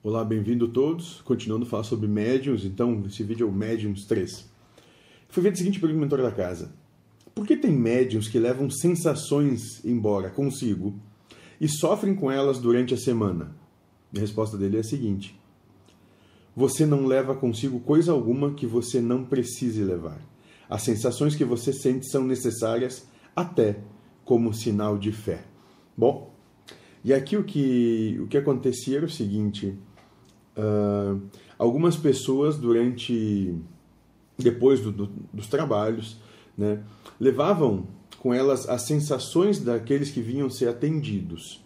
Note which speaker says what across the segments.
Speaker 1: Olá, bem-vindo todos. Continuando a falar sobre médiums, então esse vídeo é o Médiums 3. Foi feita a seguinte pergunta mentor da casa: Por que tem médiums que levam sensações embora consigo e sofrem com elas durante a semana? A resposta dele é a seguinte: Você não leva consigo coisa alguma que você não precise levar. As sensações que você sente são necessárias até como sinal de fé. Bom, e aqui o que, o que acontecia era o seguinte: uh, algumas pessoas, durante. depois do, do, dos trabalhos, né, levavam com elas as sensações daqueles que vinham ser atendidos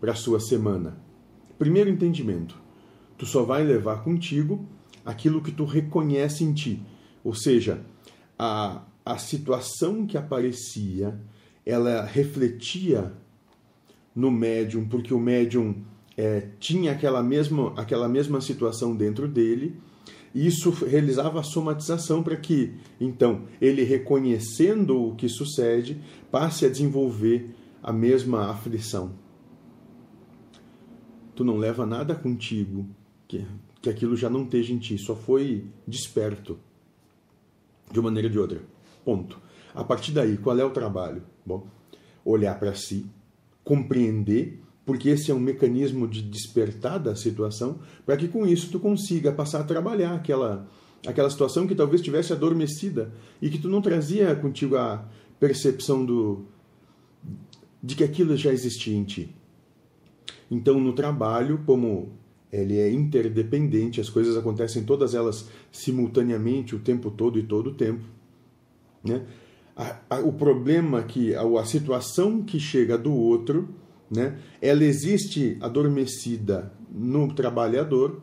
Speaker 1: para a sua semana. Primeiro entendimento: tu só vai levar contigo aquilo que tu reconhece em ti, ou seja, a, a situação que aparecia, ela refletia no médium, porque o médium é, tinha aquela mesma, aquela mesma situação dentro dele, e isso realizava a somatização para que, então, ele reconhecendo o que sucede, passe a desenvolver a mesma aflição. Tu não leva nada contigo que, que aquilo já não esteja em ti, só foi desperto de uma maneira ou de outra. Ponto. A partir daí, qual é o trabalho? Bom, olhar para si, compreender, porque esse é um mecanismo de despertar da situação, para que com isso tu consiga passar a trabalhar aquela aquela situação que talvez tivesse adormecida e que tu não trazia contigo a percepção do de que aquilo já existia em ti. Então, no trabalho, como ele é interdependente, as coisas acontecem todas elas simultaneamente o tempo todo e todo o tempo, né? A, a, o problema que a, a situação que chega do outro, né, ela existe adormecida no trabalhador.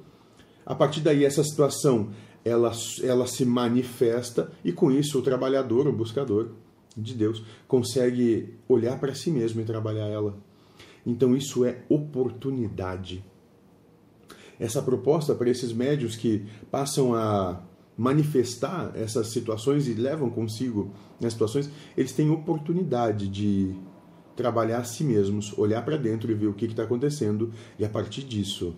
Speaker 1: A partir daí essa situação ela, ela se manifesta e com isso o trabalhador, o buscador de Deus, consegue olhar para si mesmo e trabalhar ela. Então isso é oportunidade. Essa proposta para esses médios que passam a manifestar essas situações e levam consigo nas situações, eles têm oportunidade de trabalhar a si mesmos, olhar para dentro e ver o que está acontecendo e a partir disso